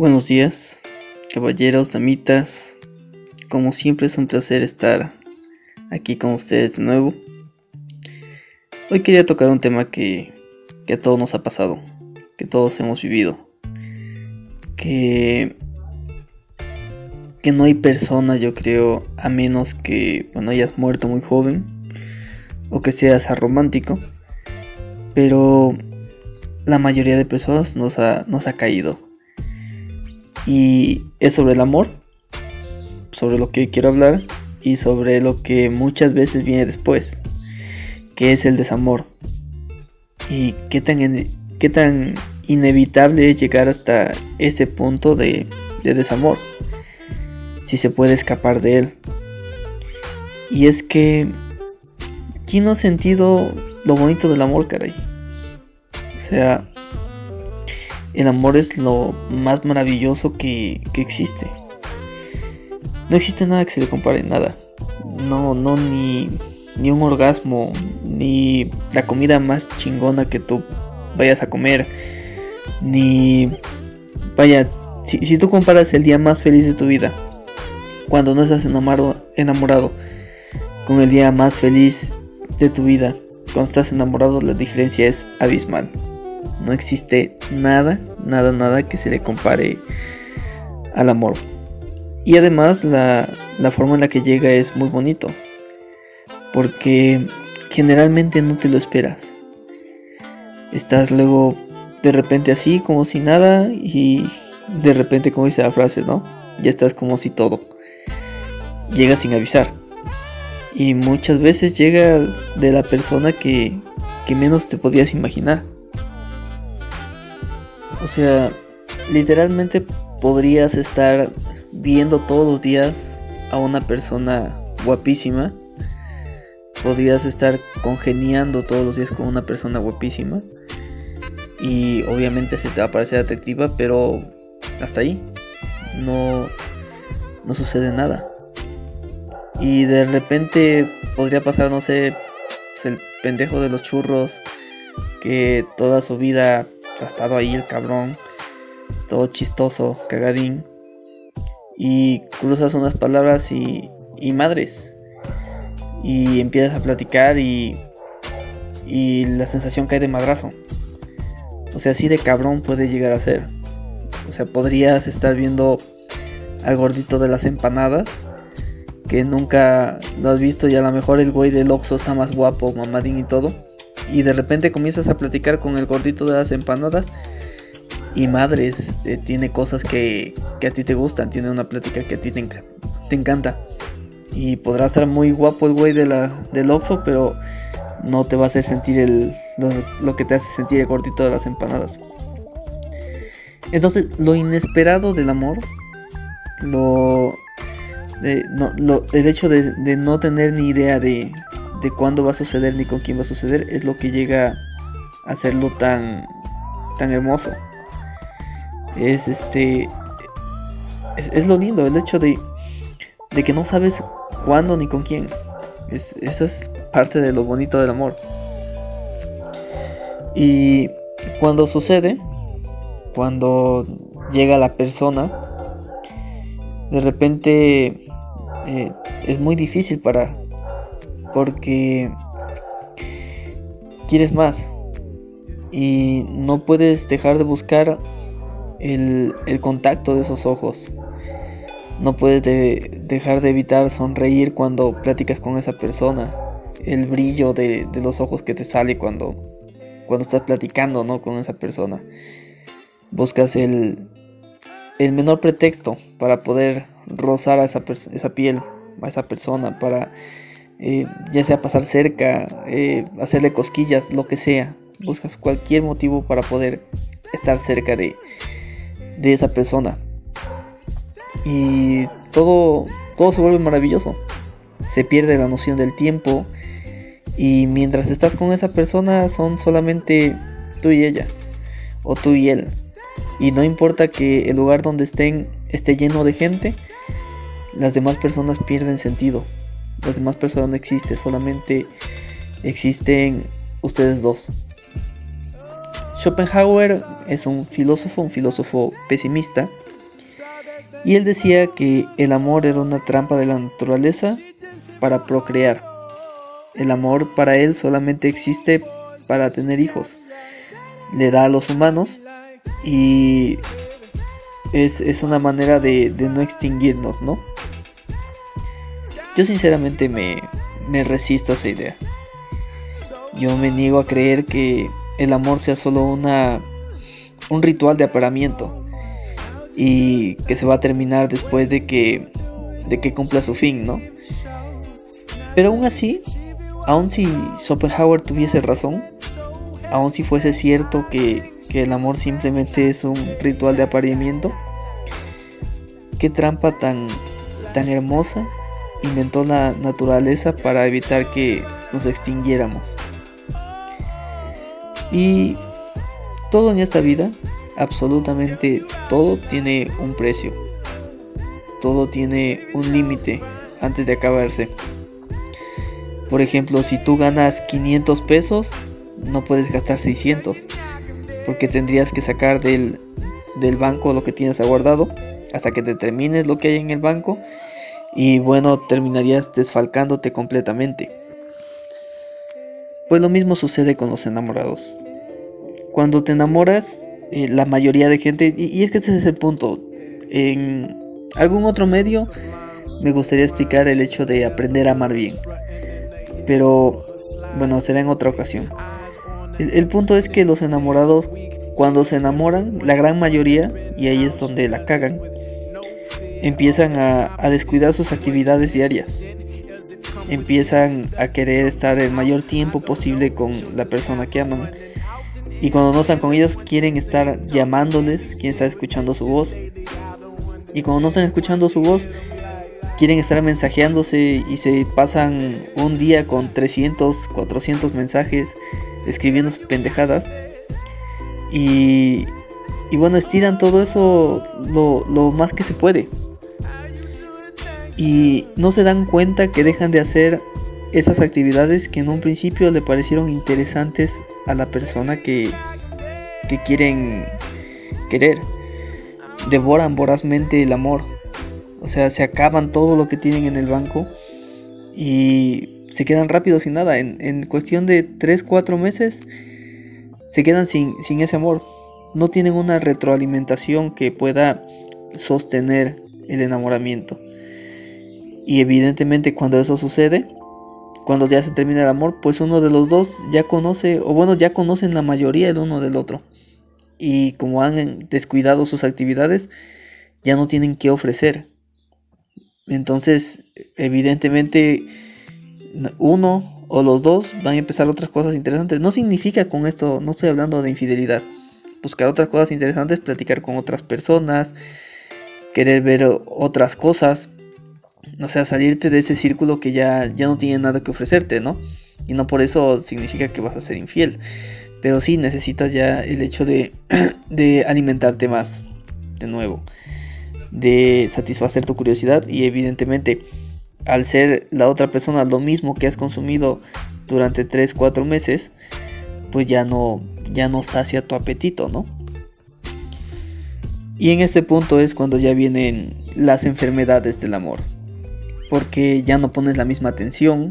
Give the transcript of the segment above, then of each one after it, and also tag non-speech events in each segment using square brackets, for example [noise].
Buenos días, caballeros, damitas. Como siempre es un placer estar aquí con ustedes de nuevo. Hoy quería tocar un tema que, que a todos nos ha pasado, que todos hemos vivido. Que, que no hay persona, yo creo, a menos que bueno, hayas muerto muy joven o que seas romántico. Pero la mayoría de personas nos ha, nos ha caído. Y es sobre el amor, sobre lo que quiero hablar y sobre lo que muchas veces viene después, que es el desamor. Y qué tan, qué tan inevitable es llegar hasta ese punto de, de desamor, si se puede escapar de él. Y es que, ¿quién no ha sentido lo bonito del amor, caray? O sea, el amor es lo más maravilloso que, existe. No existe nada que se le compare, nada. No, no, ni, ni un orgasmo, ni la comida más chingona que tú vayas a comer, ni... Vaya, si, si tú comparas el día más feliz de tu vida, cuando no estás enamorado, enamorado, con el día más feliz de tu vida, cuando estás enamorado, la diferencia es abismal. No existe nada, nada, nada que se le compare al amor. Y además la, forma en la que llega es muy bonito. Porque generalmente no te lo esperas. Estás luego de repente así, como si nada, y de repente, como dice la frase, ¿no? Ya estás como si todo. Llega sin avisar. Y muchas veces llega de la persona que, que menos te podías imaginar. Sea, literalmente podrías estar viendo todos los días a una persona guapísima. Podrías estar congeniando todos los días con una persona guapísima. Y obviamente se te va a parecer atractiva, pero hasta ahí. No, no sucede nada. Y de repente podría pasar, no sé, pues, el pendejo de los churros que toda su vida estado ahí el cabrón, todo chistoso, cagadín. Y cruzas unas palabras y, y madres. Y empiezas a platicar y, y la sensación cae de madrazo. O sea, así de cabrón puede llegar a ser. O sea, podrías estar viendo al gordito de las empanadas que nunca lo has visto y a lo mejor el güey del Oxxo está más guapo, mamadín y todo y de repente comienzas a platicar con el gordito de las empanadas y madres, este, tiene cosas que, a ti te gustan, tiene una plática que a ti te, encanta. Y podrá ser muy guapo el güey de del Oxxo, pero no te va a hacer sentir el, lo, que te hace sentir el gordito de las empanadas. Entonces, lo inesperado del amor, lo, el hecho de no tener ni idea de, de cuándo va a suceder ni con quién va a suceder es lo que llega a hacerlo tan tan hermoso. Es este es, lo lindo el hecho de de que no sabes cuándo ni con quién. Es, eso es parte de lo bonito del amor. Y cuando sucede cuando llega la persona de repente eh, es muy difícil para porque quieres más y no puedes dejar de buscar el, contacto de esos ojos. No puedes dejar de evitar sonreír cuando platicas con esa persona. El brillo de, los ojos que te sale cuando, cuando estás platicando ¿no? con esa persona. Buscas el, el menor pretexto para poder rozar a esa, esa piel, a esa persona, para eh, ya sea pasar cerca, eh, hacerle cosquillas, lo que sea. Buscas cualquier motivo para poder estar cerca de, de esa persona. Y todo, todo se vuelve maravilloso. Se pierde la noción del tiempo. Y mientras estás con esa persona son solamente tú y ella. O tú y él. Y no importa que el lugar donde estén esté lleno de gente. Las demás personas pierden sentido las demás personas no existen, solamente existen ustedes dos. Schopenhauer es un filósofo, un filósofo pesimista, Y él decía que el amor era una trampa de la naturaleza para procrear. El amor para él solamente existe para tener hijos. Le da a los humanos y es, una manera de, no extinguirnos, ¿no? Yo sinceramente me, me resisto a esa idea. Yo me niego a creer que el amor sea solo una un ritual de aparamiento y que se va a terminar después de que de que cumpla su fin, ¿no? Pero aún así, aun si Schopenhauer tuviese razón, aun si fuese cierto que, que el amor simplemente es un ritual de apareamiento, qué trampa tan, tan hermosa inventó la naturaleza para evitar que nos extinguiéramos. Y todo en esta vida, absolutamente todo tiene un precio. Todo tiene un límite antes de acabarse. Por ejemplo, si tú ganas 500 pesos, no puedes gastar 600. Porque tendrías que sacar del, del banco lo que tienes aguardado hasta que te termines lo que hay en el banco. Y bueno, terminarías desfalcándote completamente. Pues lo mismo sucede con los enamorados. Cuando te enamoras, eh, la mayoría de gente, y, y, es que este es el punto, en algún otro medio me gustaría explicar el hecho de aprender a amar bien. Pero bueno, será en otra ocasión. El, punto es que los enamorados, cuando se enamoran, la gran mayoría, y ahí es donde la cagan, empiezan a, a descuidar sus actividades diarias empiezan a querer estar el mayor tiempo posible con la persona que aman. Y cuando no están con ellos, quieren estar llamándoles, quieren estar escuchando su voz. Y cuando no están escuchando su voz, quieren estar mensajeándose y se pasan un día con 300, 400 mensajes escribiendo pendejadas. Y, y bueno, estiran todo eso lo, lo más que se puede. Y no se dan cuenta que dejan de hacer esas actividades que en un principio le parecieron interesantes a la persona que, que quieren querer. Devoran vorazmente el amor o sea, se acaban todo lo que tienen en el banco y se quedan rápido sin nada. En, cuestión de 3, 4 meses se quedan sin, sin ese amor. No tienen una retroalimentación que pueda sostener el enamoramiento. Y evidentemente cuando eso sucede, cuando ya se termina el amor, pues uno de los dos ya conoce, o bueno, ya conocen la mayoría el uno del otro. Y como han descuidado sus actividades, ya no tienen que ofrecer. Entonces, evidentemente, uno o los dos van a empezar otras cosas interesantes. No significa con esto, no estoy hablando de infidelidad. Buscar otras cosas interesantes, platicar con otras personas, querer ver otras cosas. O sea, salirte de ese círculo que ya, ya no tiene nada que ofrecerte, ¿no? Y no por eso significa que vas a ser infiel. Pero sí necesitas ya el hecho de, [clears throat] de alimentarte más, de nuevo de satisfacer tu curiosidad y evidentemente al ser la otra persona lo mismo que has consumido durante 3, 4 meses, pues ya no, ya no sacia tu apetito, ¿no? Y en este punto es cuando ya vienen las enfermedades del amor. Porque ya no pones la misma atención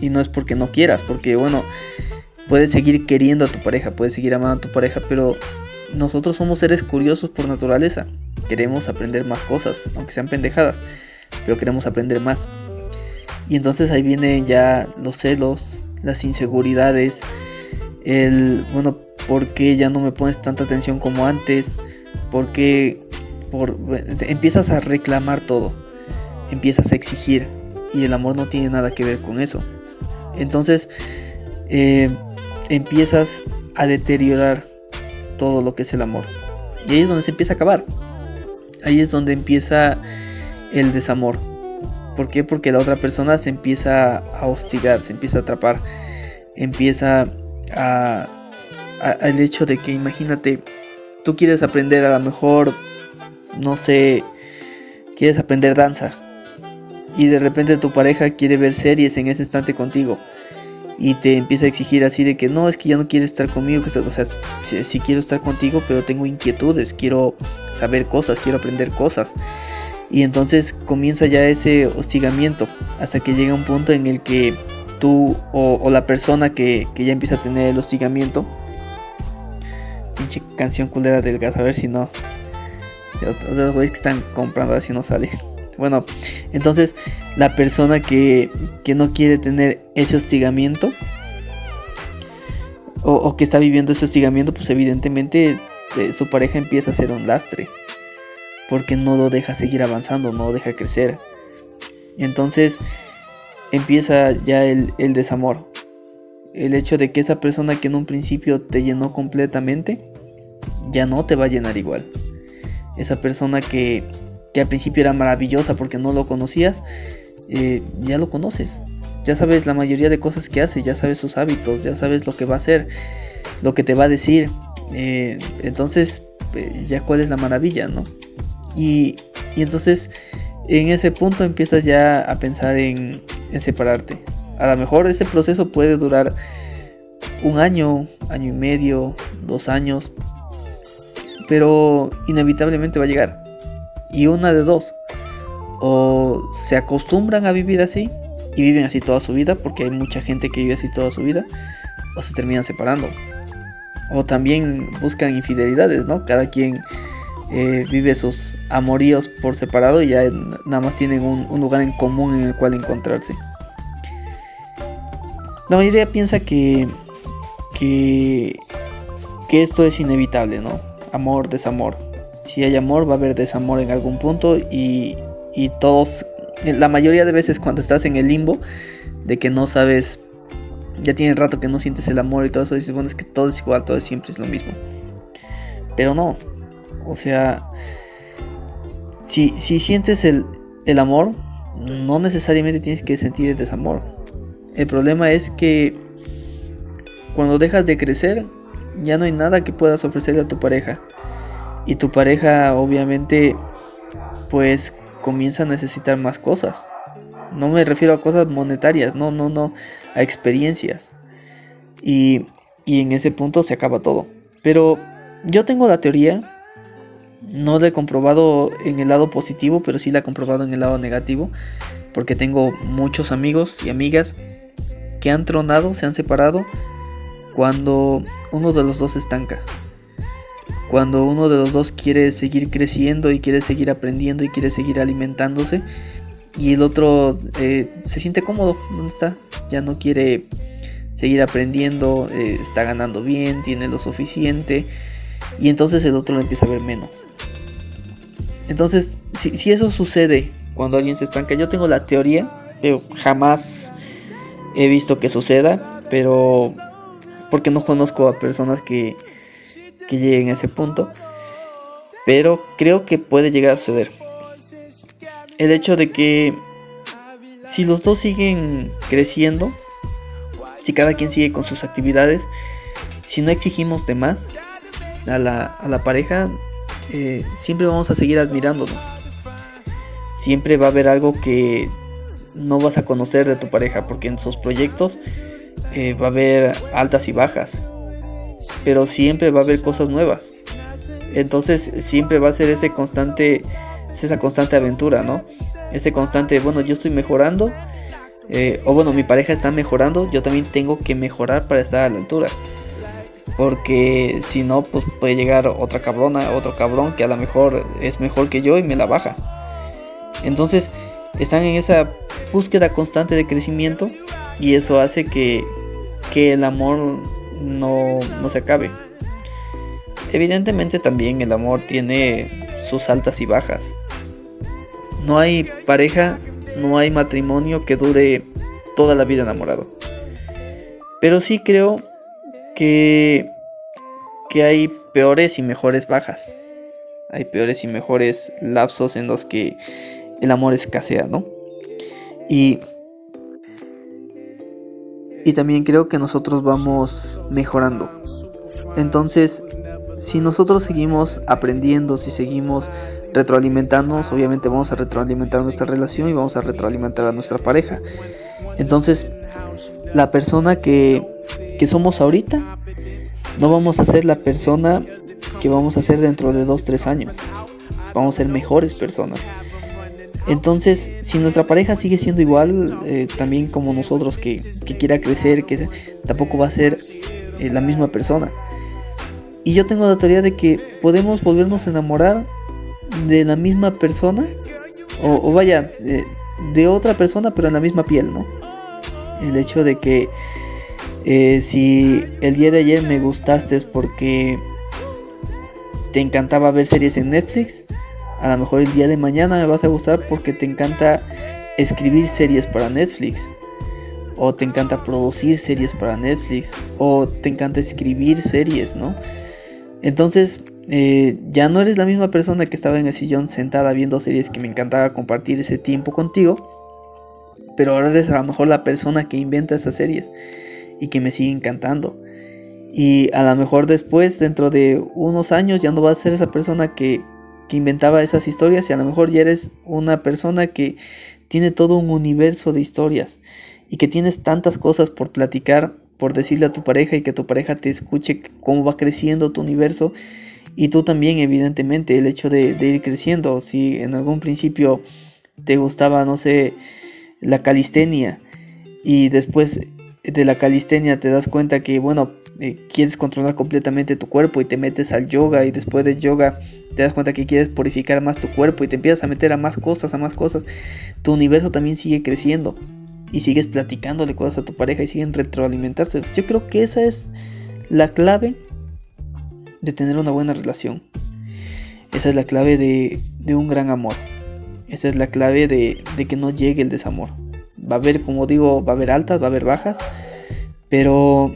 y no es porque no quieras, porque bueno, puedes seguir queriendo a tu pareja, puedes seguir amando a tu pareja, pero nosotros somos seres curiosos por naturaleza. Queremos aprender más cosas, aunque sean pendejadas, pero queremos aprender más. Y entonces ahí vienen ya los celos, las inseguridades, el, bueno, ¿por qué ya no me pones tanta atención como antes? ¿Por qué por, empiezas a reclamar todo? Empiezas a exigir y el amor no tiene nada que ver con eso. Entonces eh, empiezas a deteriorar todo lo que es el amor. Y ahí es donde se empieza a acabar. Ahí es donde empieza el desamor. ¿Por qué? Porque la otra persona se empieza a hostigar, se empieza a atrapar, empieza a, el hecho de que imagínate, tú quieres aprender a lo mejor, no sé, quieres aprender danza y de repente tu pareja quiere ver series en ese instante contigo y te empieza a exigir así de que no, es que ya no quieres estar conmigo, que, o sea, si quiero estar contigo, pero tengo inquietudes, quiero saber cosas, quiero aprender cosas. Y entonces comienza ya ese hostigamiento hasta que llega un punto en el que tú o, la persona que, ya empieza a tener el hostigamiento. Pinche canción culera del gas, a ver si no. Los güeyes que están comprando a ver si no sale. Bueno, entonces la persona que, que no quiere tener ese hostigamiento o, que está viviendo ese hostigamiento, pues evidentemente eh, su pareja empieza a ser un lastre. Porque no lo deja seguir avanzando, no lo deja crecer. Entonces empieza ya el, el desamor. El hecho de que esa persona que en un principio te llenó completamente, ya no te va a llenar igual. Esa persona que, que al principio era maravillosa porque no lo conocías, eh, ya lo conoces. Ya sabes la mayoría de cosas que hace, ya sabes sus hábitos, ya sabes lo que va a hacer, lo que te va a decir. Eh, entonces, eh, ya cuál es la maravilla, ¿no? Y, y, entonces, en ese punto empiezas ya a pensar en, en separarte. A lo mejor ese proceso puede durar un año, año y medio, dos años, pero inevitablemente va a llegar. Y una de dos, o se acostumbran a vivir así y viven así toda su vida, porque hay mucha gente que vive así toda su vida, o se terminan separando. O también buscan infidelidades, ¿no? Cada quien eh, vive sus amoríos por separado y ya nada más tienen un, lugar en común en el cual encontrarse. La mayoría piensa que, que, que esto es inevitable, ¿no? Amor, desamor. Si hay amor, va a haber desamor en algún punto y, y todos, la mayoría de veces cuando estás en el limbo, de que no sabes, ya tiene rato que no sientes el amor y todo eso, dices, bueno, es que todo es igual, todo siempre es lo mismo. Pero no, o sea, si, si sientes el, el amor, no necesariamente tienes que sentir el desamor. El problema es que cuando dejas de crecer, ya no hay nada que puedas ofrecerle a tu pareja. Y tu pareja obviamente pues comienza a necesitar más cosas. No me refiero a cosas monetarias, no, no, no, a experiencias. Y, y en ese punto se acaba todo. Pero yo tengo la teoría, no la he comprobado en el lado positivo, pero sí la he comprobado en el lado negativo, porque tengo muchos amigos y amigas que han tronado, se han separado, cuando uno de los dos estanca cuando uno de los dos quiere seguir creciendo y quiere seguir aprendiendo y quiere seguir alimentándose y el otro eh, se siente cómodo donde está, ya no quiere seguir aprendiendo, eh, está ganando bien, tiene lo suficiente y entonces el otro lo empieza a ver menos. Entonces, si, si eso sucede cuando alguien se estanca, yo tengo la teoría, pero jamás he visto que suceda, pero porque no conozco a personas que que lleguen a ese punto. Pero creo que puede llegar a suceder. El hecho de que si los dos siguen creciendo, si cada quien sigue con sus actividades, si no exigimos de más a la, pareja, eh, siempre vamos a seguir admirándonos. Siempre va a haber algo que no vas a conocer de tu pareja, porque en sus proyectos eh, va a haber altas y bajas pero siempre va a haber cosas nuevas. Entonces siempre va a ser ese constante, esa constante aventura, ¿no? Ese constante, bueno, yo estoy mejorando, eh, o bueno, mi pareja está mejorando, yo también tengo que mejorar para estar a la altura. Porque si no, pues puede llegar otra cabrona, otro cabrón que a lo mejor es mejor que yo y me la baja. Entonces, están en esa búsqueda constante de crecimiento y eso hace que, que el amor no, se acabe. Evidentemente también el amor tiene sus altas y bajas. No hay pareja, no hay matrimonio que dure toda la vida enamorado. Pero sí creo que, que hay peores y mejores bajas. Hay peores y mejores lapsos en los que el amor escasea, ¿no? Y y también creo que nosotros vamos mejorando. Entonces, si nosotros seguimos aprendiendo, si seguimos retroalimentándonos, obviamente vamos a retroalimentar nuestra relación y vamos a retroalimentar a nuestra pareja. Entonces, la persona que, que somos ahorita, no vamos a ser la persona que vamos a ser dentro de 2, 3 años. Vamos a ser mejores personas. Entonces, si nuestra pareja sigue siendo igual, eh, también como nosotros, que, quiera crecer, que tampoco va a ser eh, la misma persona. Y yo tengo la teoría de que podemos volvernos a enamorar de la misma persona, o, vaya, de, otra persona, pero en la misma piel, ¿no? El hecho de que eh, si el día de ayer me gustaste es porque te encantaba ver series en Netflix, a lo mejor el día de mañana me vas a gustar porque te encanta escribir series para Netflix. O te encanta producir series para Netflix. O te encanta escribir series, ¿no? Entonces, eh, ya no eres la misma persona que estaba en el sillón sentada viendo series que me encantaba compartir ese tiempo contigo. Pero ahora eres a lo mejor la persona que inventa esas series y que me sigue encantando. Y a lo mejor después, dentro de unos años, ya no vas a ser esa persona que, que inventaba esas historias y a lo mejor ya eres una persona que tiene todo un universo de historias y que tienes tantas cosas por platicar por decirle a tu pareja y que tu pareja te escuche cómo va creciendo tu universo y tú también evidentemente el hecho de, ir creciendo. Si en algún principio te gustaba no sé la calistenia y después de la calistenia te das cuenta que bueno eh, quieres controlar completamente tu cuerpo y te metes al yoga y después del yoga te das cuenta que quieres purificar más tu cuerpo y te empiezas a meter a más cosas, a más cosas, tu universo también sigue creciendo y sigues platicándole cosas a tu pareja y siguen retroalimentarse. Yo creo que esa es la clave de tener una buena relación. Esa es la clave de, un gran amor. Esa es la clave de, que no llegue el desamor. Va a haber, como digo, va a haber altas, va a haber bajas, pero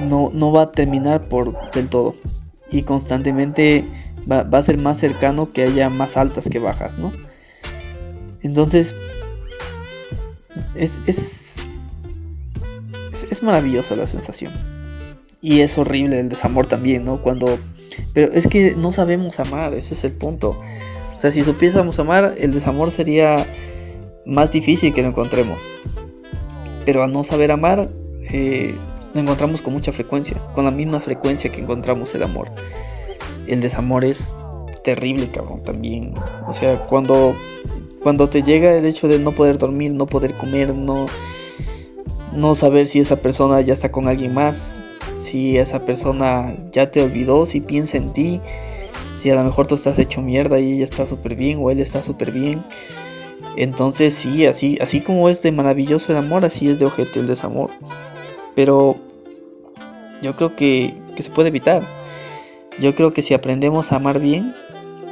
no, no va a terminar por del todo. Y constantemente va, va a ser más cercano que haya más altas que bajas, ¿no? Entonces, es, es, es, maravillosa la sensación. Y es horrible el desamor también, ¿no? Cuando... Pero es que no sabemos amar, ese es el punto. O sea, si supiésemos amar, el desamor sería más difícil que lo encontremos. Pero al no saber amar, eh, lo encontramos con mucha frecuencia, con la misma frecuencia que encontramos el amor. El desamor es terrible, cabrón, también. O sea, cuando cuando te llega el hecho de no poder dormir, no poder comer, no, no saber si esa persona ya está con alguien más, si esa persona ya te olvidó, si piensa en ti, si a lo mejor tú estás hecho mierda y ella está súper bien o él está súper bien. Entonces sí, así, así como es de maravilloso el amor, así es de ojete el desamor. Pero yo creo que, que se puede evitar. Yo creo que si aprendemos a amar bien,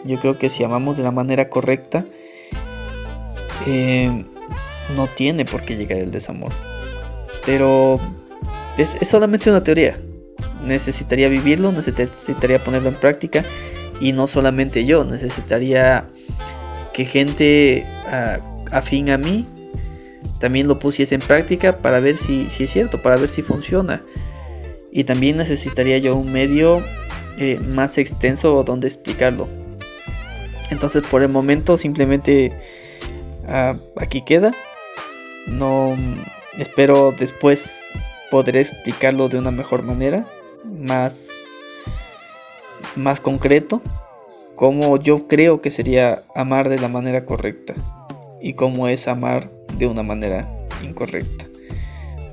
yo creo que si amamos de la manera correcta, eh, no tiene por qué llegar el desamor. Pero es, solamente una teoría. Necesitaría vivirlo, necesitaría ponerlo en práctica. Y no solamente yo, necesitaría que gente ah, afín a mí también lo pusiese en práctica para ver si, es cierto, para ver si funciona. Y también necesitaría yo un medio eh, más extenso donde explicarlo. Entonces por el momento simplemente Ah, aquí queda. No espero después podré explicarlo de una mejor manera, más más concreto, como yo creo que sería amar de la manera correcta y cómo es amar de una manera incorrecta.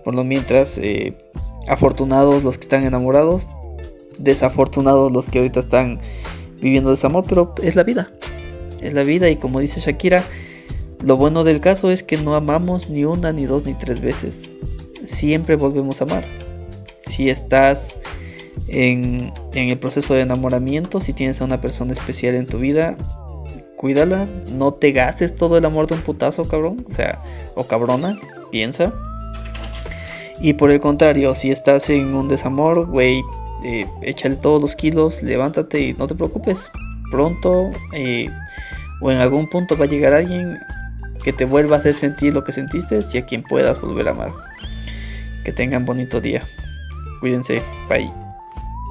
Por lo mientras, eh, afortunados los que están enamorados, desafortunados los que ahorita están viviendo desamor, pero es la vida. Es la vida y como dice Shakira, lo bueno del caso es que no amamos ni una, ni dos, ni tres veces. Siempre volvemos a amar. Si estás en, el proceso de enamoramiento, si tienes a una persona especial en tu vida, cuídala. No te gastes todo el amor de un putazo, cabrón. O sea, o cabrona, piensa. Y por el contrario, si estás en un desamor, güey, eh, échale todos los kilos, levántate y no te preocupes. Pronto eh, o en algún punto va a llegar alguien que te vuelva a hacer sentir lo que sentiste y a quien puedas volver a amar. Que tengan bonito día. Cuídense. Bye.